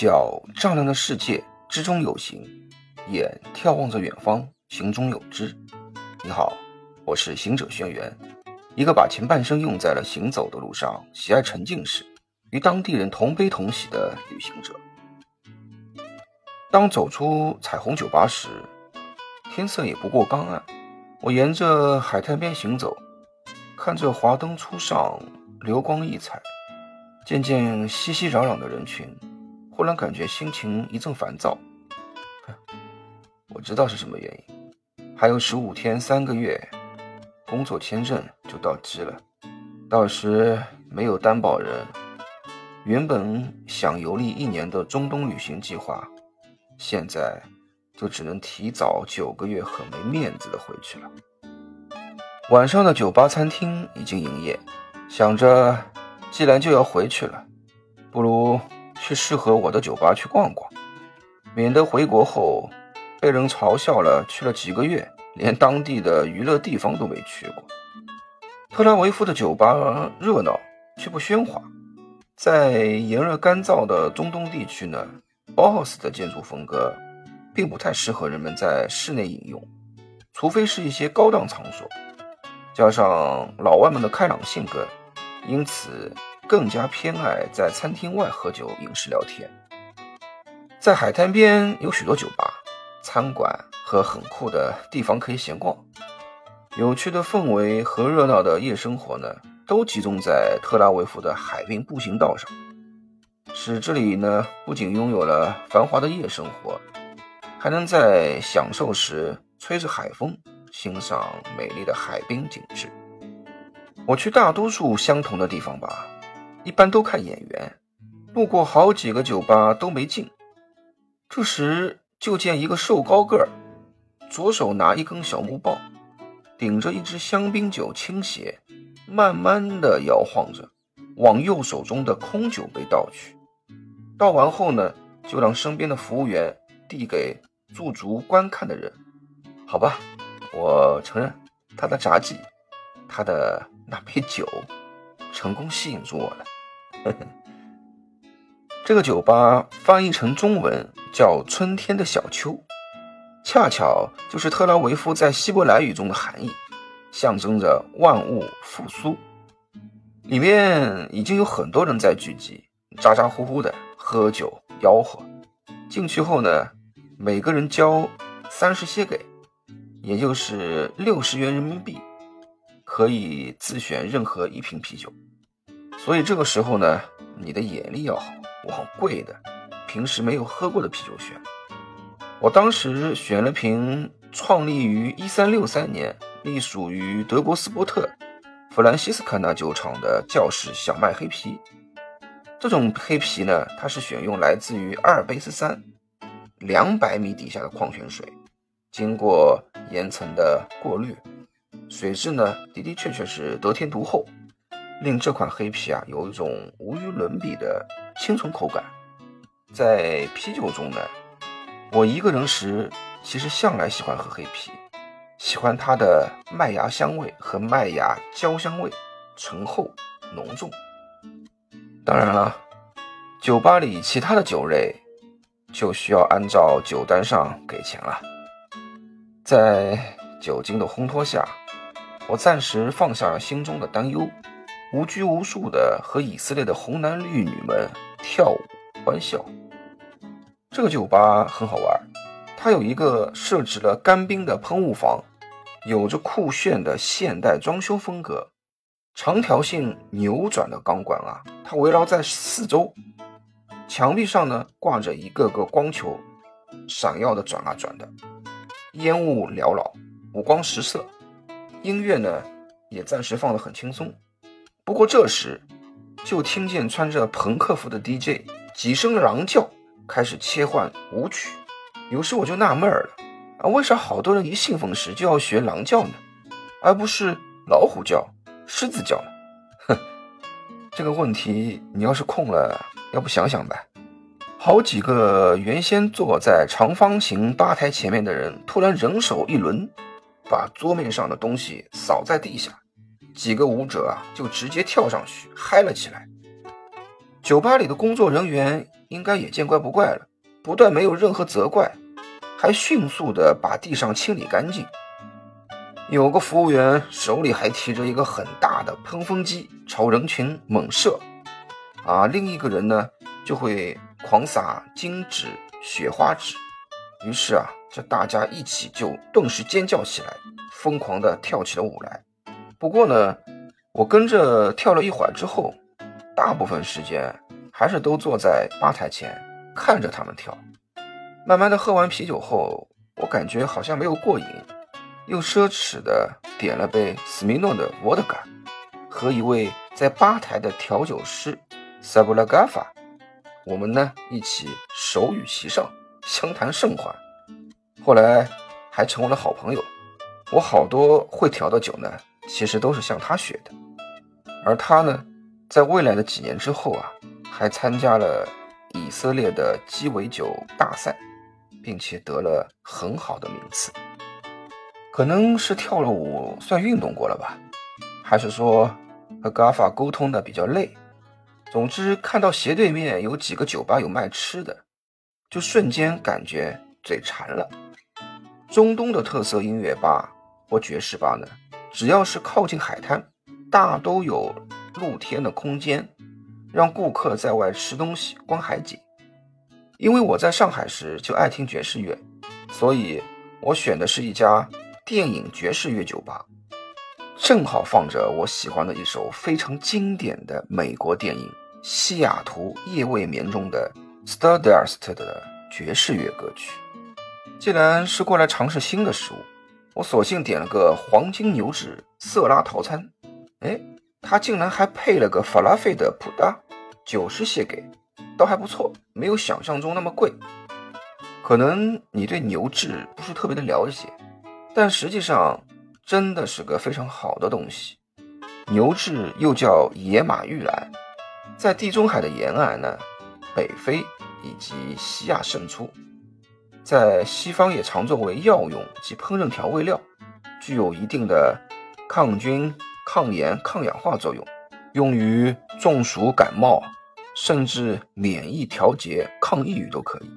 脚丈量着世界，之中有形；眼眺望着远方，行中有知。你好，我是行者轩辕，一个把前半生用在了行走的路上，喜爱沉浸式，与当地人同悲同喜的旅行者。当走出彩虹酒吧时，天色也不过刚暗。我沿着海滩边行走，看着华灯初上，流光溢彩，渐渐熙熙攘攘的人群，忽然感觉心情一阵烦躁。我知道是什么原因，还有十五天、三个月，工作签证就到期了，到时没有担保人，原本想游历一年的中东旅行计划。现在就只能提早九个月，很没面子的回去了。晚上的酒吧、餐厅已经营业，想着既然就要回去了，不如去适合我的酒吧去逛逛，免得回国后被人嘲笑了。去了几个月，连当地的娱乐地方都没去过。特拉维夫的酒吧热闹却不喧哗，在炎热干燥的中东地区呢。包豪斯的建筑风格并不太适合人们在室内饮用，除非是一些高档场所。加上老外们的开朗性格，因此更加偏爱在餐厅外喝酒、饮食、聊天。在海滩边有许多酒吧、餐馆和很酷的地方可以闲逛。有趣的氛围和热闹的夜生活呢，都集中在特拉维夫的海滨步行道上。使这里呢不仅拥有了繁华的夜生活，还能在享受时吹着海风，欣赏美丽的海滨景致。我去大多数相同的地方吧，一般都看演员。路过好几个酒吧都没进，这时就见一个瘦高个儿，左手拿一根小木棒，顶着一支香槟酒倾斜，慢慢的摇晃着，往右手中的空酒杯倒去。倒完后呢，就让身边的服务员递给驻足观看的人。好吧，我承认他的杂技，他的那杯酒，成功吸引住我了。这个酒吧翻译成中文叫“春天的小丘”，恰巧就是特拉维夫在希伯来语中的含义，象征着万物复苏。里面已经有很多人在聚集，咋咋呼呼的。喝酒吆喝，进去后呢，每个人交三十些给，也就是六十元人民币，可以自选任何一瓶啤酒。所以这个时候呢，你的眼力要好，往贵的、平时没有喝过的啤酒选。我当时选了瓶创立于一三六三年、隶属于德国斯波特弗兰西斯卡纳酒厂的教士小麦黑啤。这种黑啤呢，它是选用来自于阿尔卑斯山两百米底下的矿泉水，经过岩层的过滤，水质呢的的确确是得天独厚，令这款黑啤啊有一种无与伦比的清纯口感。在啤酒中呢，我一个人时其实向来喜欢喝黑啤，喜欢它的麦芽香味和麦芽焦香味，醇厚浓重。当然了，酒吧里其他的酒类就需要按照酒单上给钱了。在酒精的烘托下，我暂时放下了心中的担忧，无拘无束的和以色列的红男绿女们跳舞欢笑。这个酒吧很好玩，它有一个设置了干冰的喷雾房，有着酷炫的现代装修风格。长条形扭转的钢管啊，它围绕在四周，墙壁上呢挂着一个个光球，闪耀的转啊转的，烟雾缭绕，五光十色。音乐呢也暂时放得很轻松。不过这时，就听见穿着朋克服的 DJ 几声狼叫，开始切换舞曲。有时我就纳闷了啊，为啥好多人一兴奋时就要学狼叫呢，而不是老虎叫？狮子叫呢，哼，这个问题你要是空了，要不想想吧？好几个原先坐在长方形吧台前面的人，突然人手一轮，把桌面上的东西扫在地下，几个舞者啊就直接跳上去嗨了起来。酒吧里的工作人员应该也见怪不怪了，不但没有任何责怪，还迅速的把地上清理干净。有个服务员手里还提着一个很大的喷风机，朝人群猛射，啊，另一个人呢就会狂撒金纸、雪花纸，于是啊，这大家一起就顿时尖叫起来，疯狂的跳起了舞来。不过呢，我跟着跳了一会儿之后，大部分时间还是都坐在吧台前看着他们跳。慢慢的喝完啤酒后，我感觉好像没有过瘾。又奢侈的点了杯斯米诺的伏特加，和一位在吧台的调酒师萨布拉嘎法，我们呢一起手语齐上，相谈甚欢。后来还成为了好朋友。我好多会调的酒呢，其实都是向他学的。而他呢，在未来的几年之后啊，还参加了以色列的鸡尾酒大赛，并且得了很好的名次。可能是跳了舞算运动过了吧，还是说和嘎法沟通的比较累？总之，看到斜对面有几个酒吧有卖吃的，就瞬间感觉嘴馋了。中东的特色音乐吧或爵士吧呢，只要是靠近海滩，大都有露天的空间，让顾客在外吃东西、观海景。因为我在上海时就爱听爵士乐，所以我选的是一家。电影爵士乐酒吧正好放着我喜欢的一首非常经典的美国电影《西雅图夜未眠》中的 Stardust 的爵士乐歌曲。既然是过来尝试新的食物，我索性点了个黄金牛脂色拉套餐。哎，它竟然还配了个法拉费的普达，九十谢给，倒还不错，没有想象中那么贵。可能你对牛脂不是特别的了解。但实际上，真的是个非常好的东西。牛脂又叫野马玉兰，在地中海的沿岸呢，北非以及西亚胜出，在西方也常作为药用及烹饪调味料，具有一定的抗菌、抗炎、抗氧化作用，用于中暑、感冒，甚至免疫调节、抗抑郁都可以。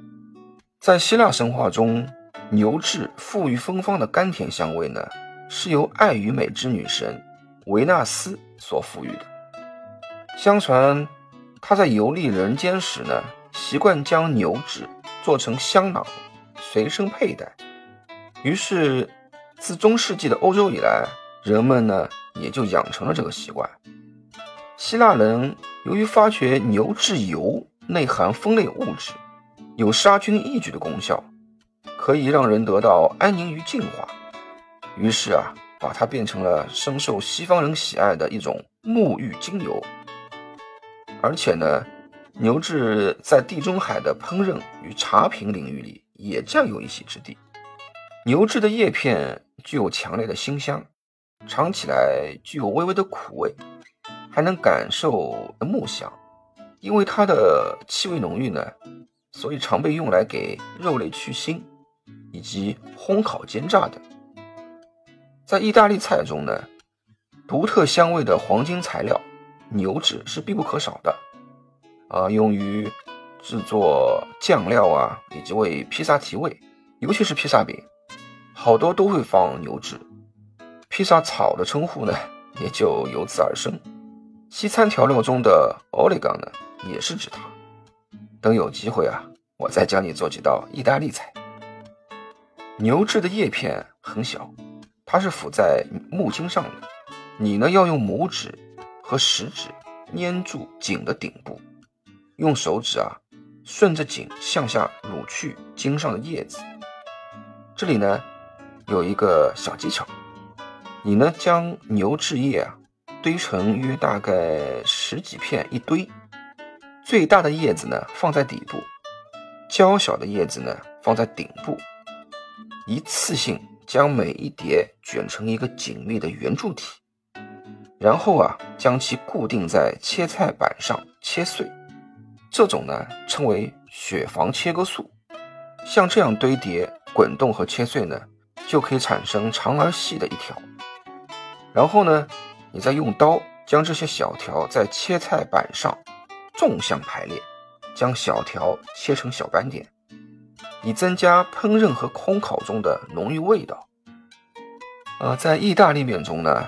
在希腊神话中。牛至馥郁芬芳的甘甜香味呢，是由爱与美之女神维纳斯所赋予的。相传，她在游历人间时呢，习惯将牛脂做成香囊，随身佩戴。于是，自中世纪的欧洲以来，人们呢也就养成了这个习惯。希腊人由于发觉牛至油内含酚类物质，有杀菌抑菌的功效。可以让人得到安宁与净化，于是啊，把它变成了深受西方人喜爱的一种沐浴精油。而且呢，牛至在地中海的烹饪与茶品领域里也占有一席之地。牛至的叶片具有强烈的辛香，尝起来具有微微的苦味，还能感受木香。因为它的气味浓郁呢，所以常被用来给肉类去腥。以及烘烤、煎炸等，在意大利菜中呢，独特香味的黄金材料牛脂是必不可少的，啊，用于制作酱料啊，以及为披萨提味，尤其是披萨饼，好多都会放牛脂。披萨草的称呼呢，也就由此而生。西餐调料中的 oligan 呢，也是指它。等有机会啊，我再教你做几道意大利菜。牛至的叶片很小，它是附在木茎上的。你呢要用拇指和食指粘住茎的顶部，用手指啊顺着茎向下撸去茎上的叶子。这里呢有一个小技巧，你呢将牛至叶啊堆成约大概十几片一堆，最大的叶子呢放在底部，较小的叶子呢放在顶部。一次性将每一叠卷成一个紧密的圆柱体，然后啊，将其固定在切菜板上切碎。这种呢称为雪房切割术。像这样堆叠、滚动和切碎呢，就可以产生长而细的一条。然后呢，你再用刀将这些小条在切菜板上纵向排列，将小条切成小斑点，以增加烹饪和烘烤中的浓郁味道。呃，在意大利面中呢，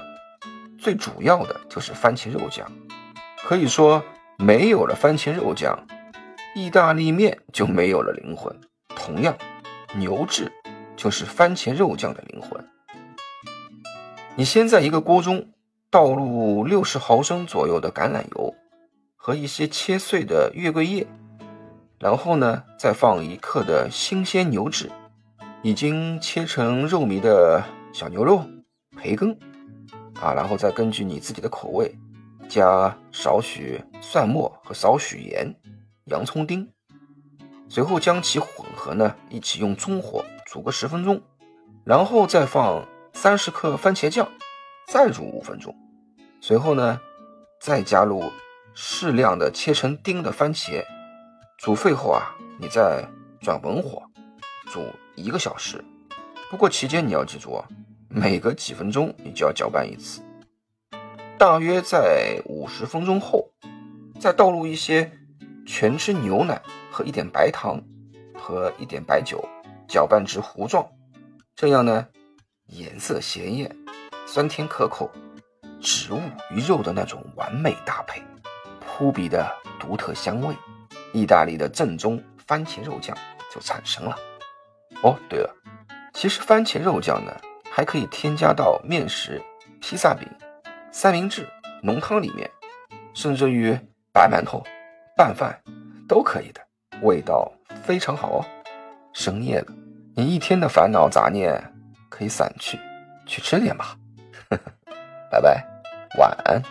最主要的就是番茄肉酱，可以说没有了番茄肉酱，意大利面就没有了灵魂。同样，牛至就是番茄肉酱的灵魂。你先在一个锅中倒入六十毫升左右的橄榄油和一些切碎的月桂叶，然后呢，再放一克的新鲜牛脂，已经切成肉糜的小牛肉、培根，啊，然后再根据你自己的口味加少许蒜末和少许盐、洋葱丁，随后将其混合呢，一起用中火煮个十分钟，然后再放。三十克番茄酱，再煮五分钟，随后呢，再加入适量的切成丁的番茄，煮沸后啊，你再转文火煮一个小时。不过期间你要记住啊，每隔几分钟你就要搅拌一次。大约在五十分钟后，再倒入一些全脂牛奶和一点白糖和一点白酒，搅拌至糊状。这样呢。颜色鲜艳，酸甜可口，植物与肉的那种完美搭配，扑鼻的独特香味，意大利的正宗番茄肉酱就产生了。哦，对了，其实番茄肉酱呢，还可以添加到面食、披萨饼、三明治、浓汤里面，甚至于白馒头、拌饭都可以的，味道非常好哦。深夜了，你一天的烦恼杂念。可以散去，去吃点吧。拜拜，晚安。